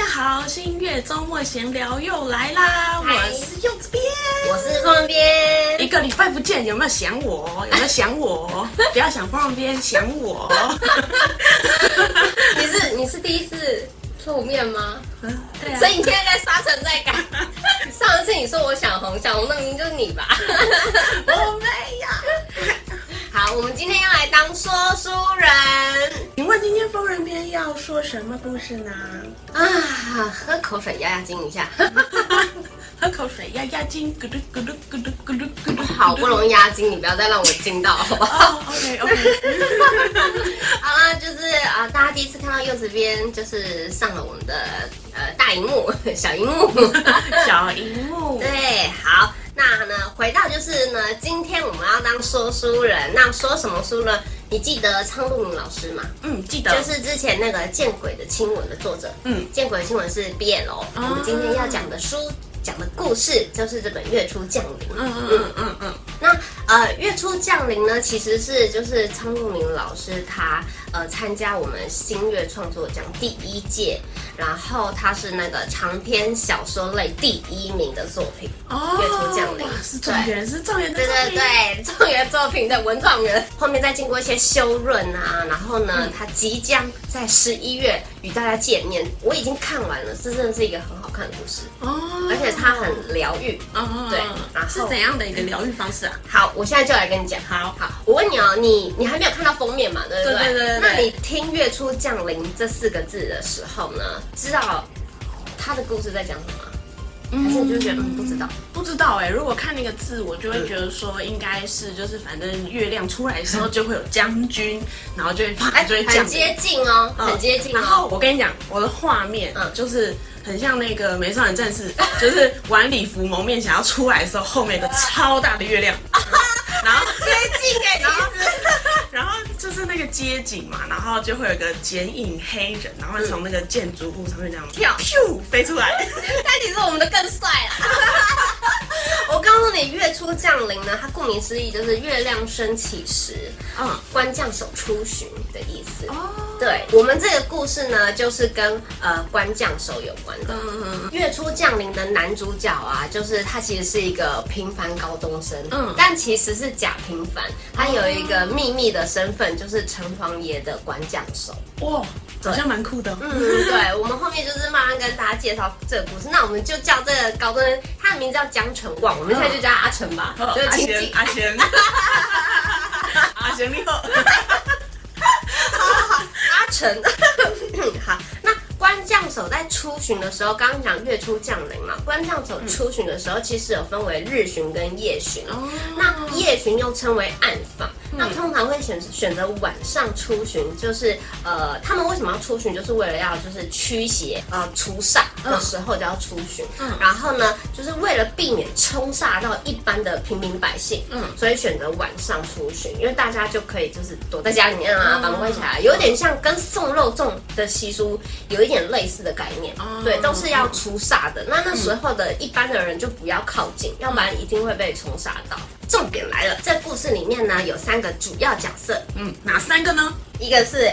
家好，新月周末闲聊又来啦！嗨我是柚子边，我是风边。一个礼拜不见，有没有想我？有没有想我？不要想风边，想我。你是你是第一次露面吗？嗯，对啊。所以你现在在刷存在感。上一次你说我想红，想红那明明就是你吧？我没有。好，我们今天要来当说书人。请问今天疯人篇要说什么故事呢？啊，喝口水压压惊一下。喝口水压压惊，咕噜咕噜咕噜咕噜咕噜。好不容易压惊，你不要再让我惊到，好不好？哦，OK OK。好啦，就是啊，大家第一次看到柚子边，就是上了我们的呃大荧幕、小荧幕、小荧幕。对，好。那呢，回到就是呢，今天我们要当说书人，那说什么书呢？你记得苍鹭明老师吗？嗯，记得。就是之前那个《见鬼的亲吻》的作者。嗯，《见鬼的亲吻》是 BL。我们今天要讲的书，讲的故事就是这本《月初降临》。嗯嗯嗯嗯嗯。那呃，《月初降临》呢，其实是就是苍鹭明老师他呃参加我们新月创作奖第一届。然后它是那个长篇小说类第一名的作品哦，月初降临。是状元，是状元的对对对，状元作品的文状元。后面再经过一些修润啊，然后呢，它即将在十一月与大家见面。我已经看完了，这真的是一个很好看的故事哦，而且它很疗愈哦。对，然后是怎样的一个疗愈方式啊？好，我现在就来跟你讲。好好，我问你哦，你你还没有看到封面嘛？对不对？对对对。那你听“月初降临”这四个字的时候呢？知道他的故事在讲什么？嗯，还是你就觉得嗯不知道？不知道哎、欸。如果看那个字，我就会觉得说应该是就是反正月亮出来的时候就会有将军，然后就会哎，就会很接近哦，很接近。然后我跟你讲，我的画面嗯就是很像那个美少女战士，就是晚礼服蒙面想要出来的时候，后面的超大的月亮，然后接近哎，然后。然后就是那个街景嘛，然后就会有个剪影黑人，然后从那个建筑物上面这样跳，咻飞出来。但其实我们的更帅啦。我告诉你，月初降临呢，它顾名思义就是月亮升起时，嗯，观将手出巡的意思。哦，对，我们这个故事呢，就是跟呃官将手有关的。嗯嗯。月初降临的男主角啊，就是他其实是一个平凡高中生，嗯，但其实是假平凡，他有一个秘密的身份，就是城隍爷的官将手。哇，好像蛮酷的。嗯，对，我们后面就是慢慢跟大家介绍这个故事。那我们就叫这个高中生，他的名字叫江成旺。我们现在就叫阿成吧，哦、就是亲戚阿贤，阿贤你好，好，那官将手在出巡的时候，刚刚讲月初降临嘛，官将手出巡的时候，其实有分为日巡跟夜巡，哦、那夜巡又称为暗访。那通常会选选择晚上出巡，就是呃，他们为什么要出巡？就是为了要就是驱邪呃除煞的时候就要出巡。嗯，然后呢，就是为了避免冲煞到一般的平民百姓。嗯，所以选择晚上出巡，因为大家就可以就是躲在家里面啊，把门关起来，有点像跟送肉粽的习俗有一点类似的概念。对，都是要除煞的。那那时候的一般的人就不要靠近，要不然一定会被冲煞到。重点来了，这故事里面呢有三个主要角色，嗯，哪三个呢？一个是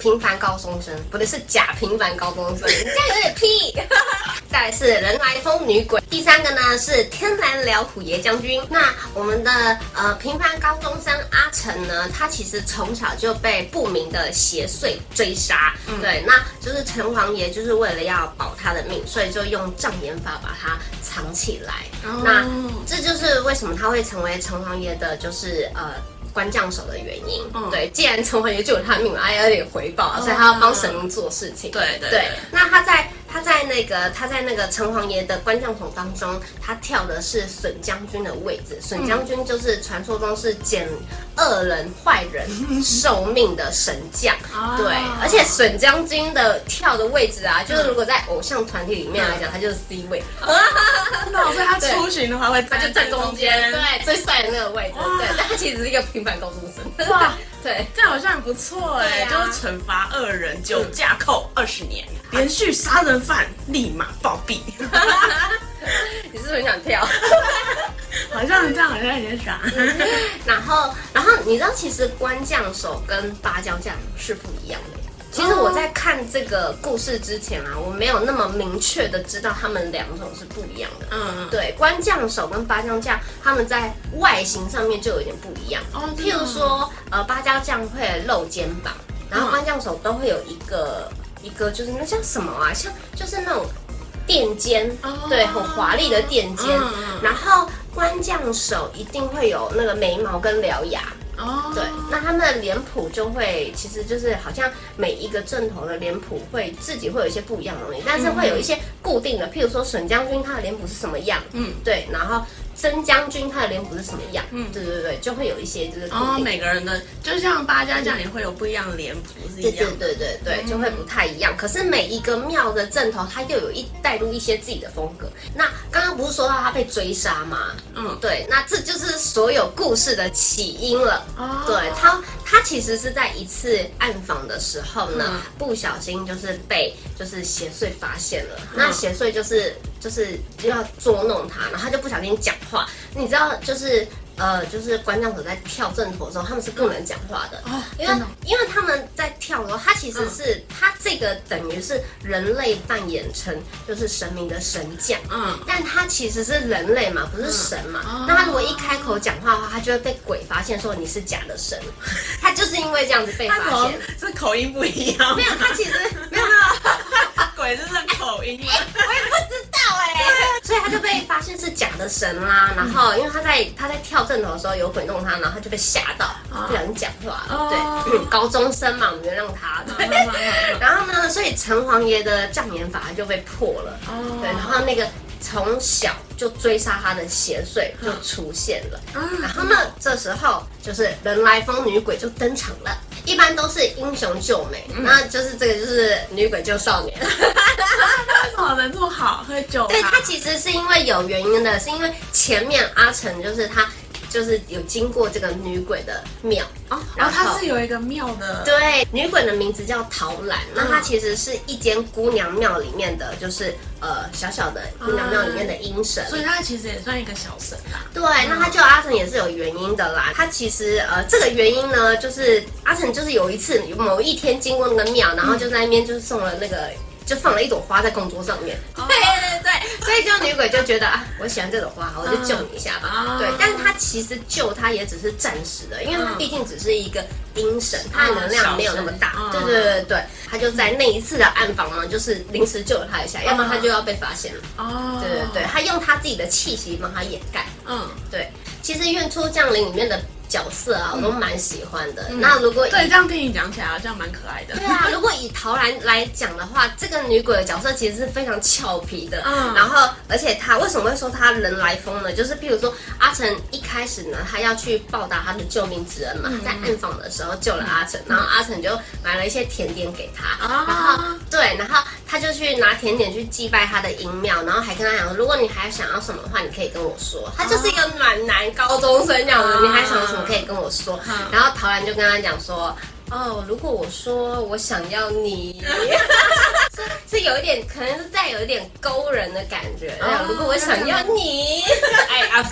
平凡高中生，不对，是假平凡高中生，你这样有点屁。再来是人来疯女鬼，第三个呢是天蓝辽虎爷将军。那我们的呃平凡高中生阿成呢，他其实从小就被不明的邪祟追杀，嗯、对，那就是城隍爷就是为了要保他的命，所以就用障眼法把他藏起来。哦、那这就是为什么他会成为城隍爷的，就是呃。官将手的原因，嗯、对，既然城隍爷救了他的命，哎，有点回报，嗯、所以他要帮神明做事情。对对对，对，那他在。他在那个他在那个城隍爷的官将手当中，他跳的是损将军的位置。损将军就是传说中是捡恶人坏人寿命的神将。对，而且损将军的跳的位置啊，就是如果在偶像团体里面来讲，他就是 C 位。那所以他出巡的话，会他就站中间，对，最帅的那个位置。对，但他其实是一个平凡高中生。哇，对，这好像很不错哎，就是惩罚恶人，酒驾扣二十年。连续杀人犯立马暴毙。你是不是很想跳？好像这样，好像有点傻。然后，然后你知道，其实官将手跟芭蕉将是不一样的。其实我在看这个故事之前啊，我没有那么明确的知道他们两种是不一样的。嗯，对，官将手跟八将将，他们在外形上面就有点不一样。哦，譬如说，呃，八将将会露肩膀，然后官将手都会有一个一个，就是那叫什么啊？像就是那种垫肩，对，很华丽的垫肩。然后官将手一定会有那个眉毛跟獠牙。哦，对，那他们的脸谱就会，其实就是好像每一个正头的脸谱会自己会有一些不一样的东西，但是会有一些固定的，譬如说沈将军他的脸谱是什么样，嗯，对，然后。曾将军他的脸谱是什么样？嗯，对对对，就会有一些就是哦，每个人的就像八家将也会有不一样的脸谱是一样的，对对对对对，就会不太一样。可是每一个庙的阵头，他又有一带入一些自己的风格。那刚刚不是说到他被追杀吗？嗯，对，那这就是所有故事的起因了。哦，对他，他其实是在一次暗访的时候呢，不小心就是被就是邪祟发现了。那邪祟就是。就是就要捉弄他，然后他就不小心讲话。你知道，就是呃，就是官将手在跳正头的时候，他们是不能讲话的，哦、因为因为他们在跳的时候，他其实是、嗯、他这个等于是人类扮演成就是神明的神将，嗯，但他其实是人类嘛，不是神嘛。嗯、那他如果一开口讲话的话，他就会被鬼发现说你是假的神。他就是因为这样子被发现，是口音不一样。没有，他其实没 有没有，鬼就是口音。欸、我也不知道。所以他就被发现是假的神啦，然后因为他在他在跳阵头的时候有鬼弄他，然后他就被吓到，不想讲话了。对，高中生嘛，我们原谅他。对，然后呢，所以城隍爷的障眼法就被破了。对，然后那个从小就追杀他的邪祟就出现了。然后呢，这时候就是人来疯女鬼就登场了。一般都是英雄救美，那就是这个就是女鬼救少年。怎么能这么好，喝酒？对，他其实是因为有原因的，是因为前面阿成就是他，就是有经过这个女鬼的庙哦，然后它是有一个庙的，对，女鬼的名字叫桃兰，那它其实是一间姑娘庙里面的，就是呃小小的姑娘庙里面的阴神，所以她其实也算一个小神啦。对，那他叫阿成也是有原因的啦，他其实呃这个原因呢，就是阿成就是有一次某一天经过那个庙，然后就在那边就是送了那个。就放了一朵花在供桌上面，对对对，所以就女鬼就觉得啊，我喜欢这朵花，我就救你一下吧。对，但是他其实救他也只是暂时的，因为他毕竟只是一个阴神，他的能量没有那么大。对对对对，他就在那一次的暗访呢，就是临时救了他一下，要不然他就要被发现了。哦，对对对，他用他自己的气息帮他掩盖。嗯，对，其实《月初降临》里面的。角色啊，我都蛮喜欢的。嗯、那如果对这样听你讲起来，这样蛮可爱的。对啊，如果以陶兰来讲的话，这个女鬼的角色其实是非常俏皮的。嗯，然后而且她为什么会说她人来疯呢？就是譬如说阿成一开始呢，他要去报答他的救命之恩嘛，嗯、在暗访的时候救了阿成，嗯、然后阿成就买了一些甜点给他。嗯、然后对，然后他就去拿甜点去祭拜他的阴庙，然后还跟他讲，如果你还想要什么的话，你可以跟我说。他就是一个暖男高中生这样子，嗯、你还想要什么？可以跟我说，然后陶然就跟他讲说，哦，如果我说我想要你，是 是有一点，可能是带有一点勾人的感觉。哦、如果我想要你，哎呀，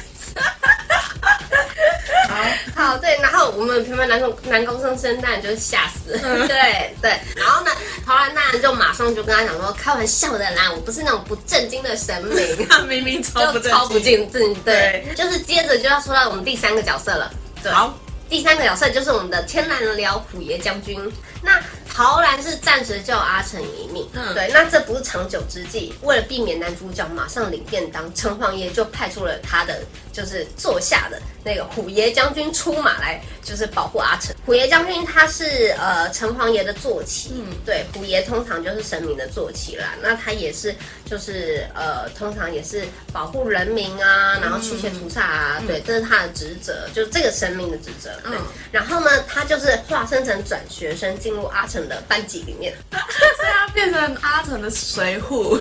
好，好，对，然后我们平凡男生男高中生当然就吓死。了，对对，然后呢，陶然大人就马上就跟他讲说，开玩笑的啦，我不是那种不正经的神明，他明明超不正经，超不正经，对，就是接着就要说到我们第三个角色了。对。好，第三个角色就是我们的天然辽虎爷将军。那桃兰是暂时救阿成一命，嗯，对，那这不是长久之计。为了避免男主角马上领便当，城隍爷就派出了他的就是坐下的那个虎爷将军出马来，就是保护阿成。虎爷将军他是呃城隍爷的坐骑，嗯，对，虎爷通常就是神明的坐骑啦。那他也是就是呃通常也是保护人民啊，然后驱邪除煞啊，嗯、对，这是他的职责，就是这个神明的职责。对，嗯、然后呢，他就是化身成转学生进入阿成的班级里面，所 以他变成阿成的随扈，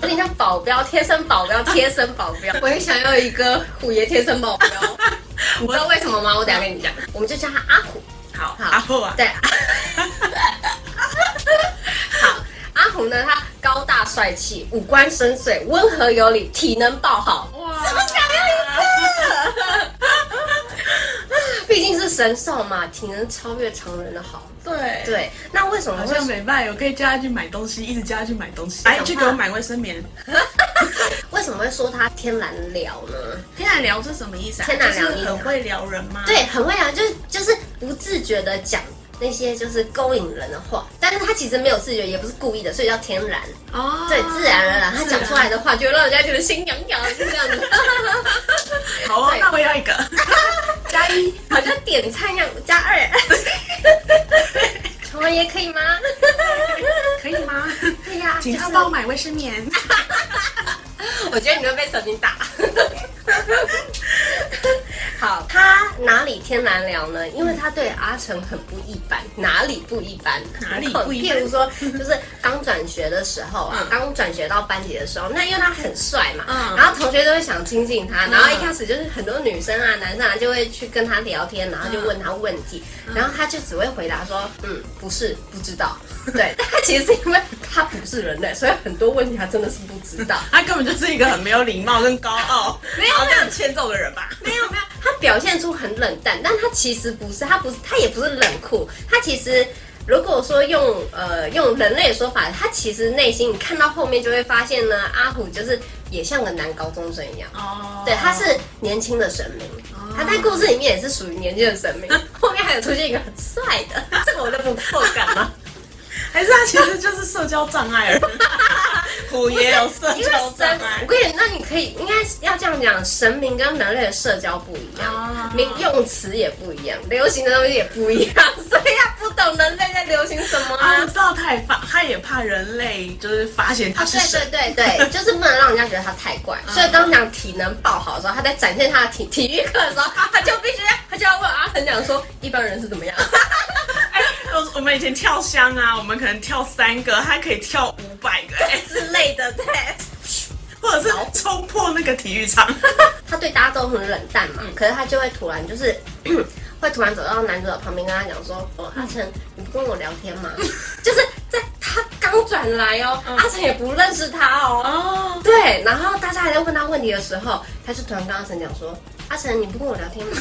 有点像保镖，贴身保镖，贴身保镖。我也想要一个虎爷贴身保镖，你知道为什么吗？我等下跟你讲，我们就叫他阿虎。好，好，阿虎啊，对。好，阿虎呢，他高大帅气，五官深邃，温和有礼，体能爆好。哇，怎么想要一个？毕竟是神兽嘛，体能超越常人的好。对对，那为什么会好像没办？我可以叫他去买东西，一直叫他去买东西，来去给我买卫生棉。为什么会说他天然聊呢？天然聊是什么意思啊？天然聊，你很会聊人吗？对，很会聊，就是就是不自觉的讲那些就是勾引人的话，但是他其实没有自觉，也不是故意的，所以叫天然。哦，对，自然而然，他讲出来的话就会让人家觉得心痒痒，是这样子。好啊，那我要一个。加一，好像点菜一样。加二，成文也可以吗？可以吗？可以呀，请他帮我买卫生棉。我觉得你会被手机打。哪里天然聊呢？因为他对阿成很不一般，哪里不一般？哪里不一般？譬如说，就是刚转学的时候啊，刚转学到班级的时候，那因为他很帅嘛，然后同学都会想亲近他，然后一开始就是很多女生啊、男生啊就会去跟他聊天，然后就问他问题，然后他就只会回答说，嗯，不是，不知道。对，但 他其实是因为他不是人类，所以很多问题他真的是不知道。他根本就是一个很没有礼貌跟高傲，没有这样欠揍的人吧？没有表现出很冷淡，但他其实不是，他不是，他也不是冷酷，他其实如果说用呃用人类的说法，他其实内心你看到后面就会发现呢，阿虎就是也像个男高中生一样。哦，对，他是年轻的神明，他在故事里面也是属于年轻的神明，后面还有出现一个很帅的，这个我就不错感了。还是他其实就是社交障碍而已。虎爷有社交障碍。我跟你，那你可以应该要这样讲，神明跟人类的社交不一样，名用词也不一样，流行的东西也不一样，所以他不懂人类在流行什么 啊。我知道他也怕，他也怕人类就是发现他是神。对对对对，就是不能让人家觉得他太怪。所以刚刚讲体能爆好的时候，他在展现他的体体育课的时候，他就必须他就要问阿成讲说，一般人是怎么样？我们以前跳箱啊，我们可能跳三个，他可以跳五百个 之类的，对，或者是冲破那个体育场。他对大家都很冷淡嘛，可是他就会突然就是 会突然走到男主角旁边跟他讲说：“哦，阿成，你不跟我聊天吗？” 就是在他刚转来哦，阿成也不认识他哦。哦，对，然后大家还在问他问题的时候，他就突然跟阿成讲说：“阿成，你不跟我聊天吗？”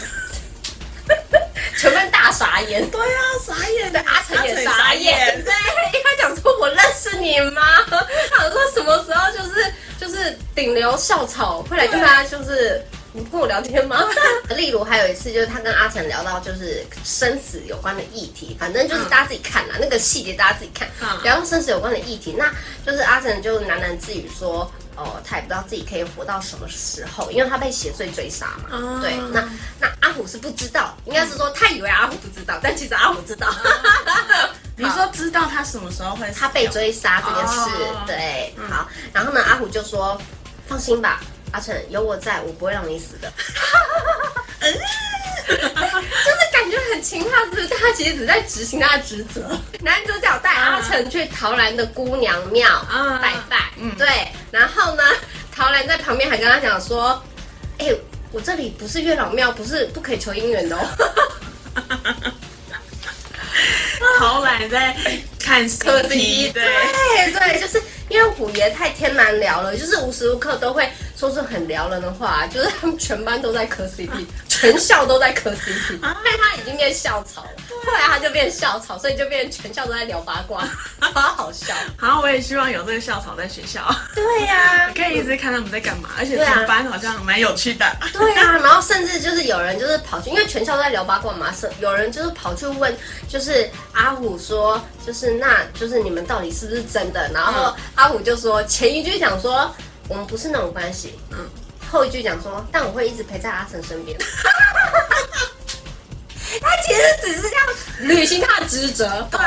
全班大傻眼，对啊，傻眼的阿成也傻眼，对，他讲说我认识你吗？他说什么时候就是就是顶流校草会来跟他就是你不跟我聊天吗？例如还有一次就是他跟阿成聊到就是生死有关的议题，反正就是大家自己看啦，那个细节大家自己看，聊到生死有关的议题，那就是阿成就喃喃自语说。哦，他也不知道自己可以活到什么时候，因为他被邪祟追杀嘛。哦、对，那那阿虎是不知道，应该是说他以为阿虎不知道，但其实阿虎知道。好你说知道他什么时候会？他被追杀这件事，哦、对，嗯、好。然后呢，阿虎就说：“放心吧，阿成，有我在，我不会让你死的。”嗯 就是感觉很情话，是他其实只在执行他的职责。男主角带阿成去桃兰的姑娘庙拜拜，嗯，对。然后呢，陶兰在旁边还跟他讲说：“哎、欸，我这里不是月老庙，不是不可以求姻缘的哦。”陶兰在看 CP，对对对，就是因为虎爷太天然聊了，就是无时无刻都会说是很撩人的话，就是他们全班都在磕 CP。全校都在磕 CP，因为他已经变校草了。后来他就变校草，所以就变成全校都在聊八卦，超好笑。好，我也希望有这个校草在学校。对呀，可以一直看他们在干嘛，而且全班好像蛮有趣的。对呀，然后甚至就是有人就是跑去，因为全校都在聊八卦嘛，是有人就是跑去问，就是阿虎说，就是那就是你们到底是不是真的？然后阿虎就说前一句讲说我们不是那种关系，嗯。后一句讲说，但我会一直陪在阿成身边。他其实只是这样履行他的职责，对，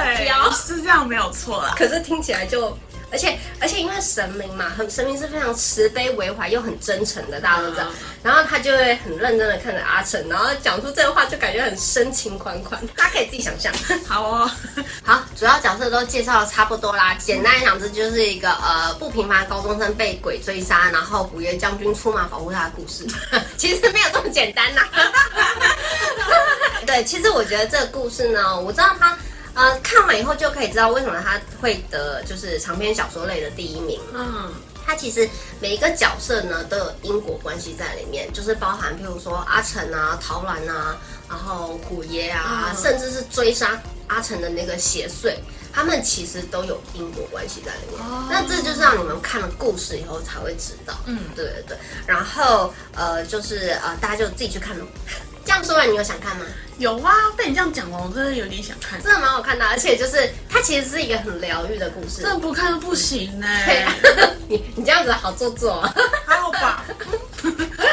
是这样没有错啦。可是听起来就。而且而且因为神明嘛，很神明是非常慈悲为怀又很真诚的，大家都知道。然后他就会很认真的看着阿成，然后讲出这个话就感觉很深情款款，大家可以自己想象。好哦，好，主要角色都介绍的差不多啦。简单讲，这就是一个呃不平凡高中生被鬼追杀，然后虎爷将军出马保护他的故事。其实没有这么简单呐。对，其实我觉得这个故事呢，我知道他。呃，看完以后就可以知道为什么他会得就是长篇小说类的第一名。嗯，他其实每一个角色呢都有因果关系在里面，就是包含譬如说阿成啊、陶兰啊，然后虎爷啊，嗯、甚至是追杀阿成的那个邪祟。他们其实都有因果关系在里面，哦、那这就是让你们看了故事以后才会知道。嗯，对对对。然后呃，就是呃，大家就自己去看咯。这样说完，你有想看吗？有啊，被你这样讲哦，我真的有点想看。真的蛮好看的，而且就是它其实是一个很疗愈的故事。真的不看都不行呢、欸。啊、你你这样子好做作，还好吧？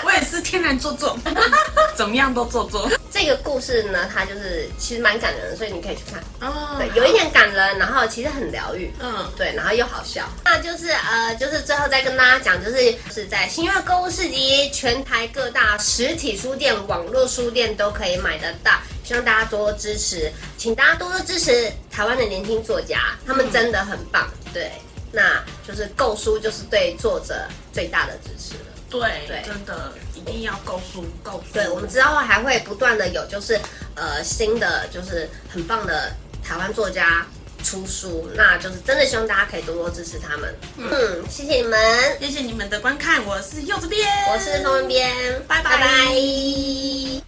我也是天然做作，怎么样都做作。这个故事呢，它就是其实蛮感人的，所以你可以去看。哦，对，有一点感人，然后其实很疗愈。嗯，对，然后又好笑。那就是呃，就是最后再跟大家讲，就是是在新月购物市集，全台各大实体书店、网络书店都可以买得到。希望大家多多支持，请大家多多支持台湾的年轻作家，他们真的很棒。对，那就是购书就是对作者最大的支持了。对对，真的一定要购书购书。对，我们之后还会不断的有，就是呃新的，就是很棒的台湾作家出书，那就是真的希望大家可以多多支持他们。嗯，嗯，谢谢你们，谢谢你们的观看，我是柚子编，我是风人编，拜拜。拜拜。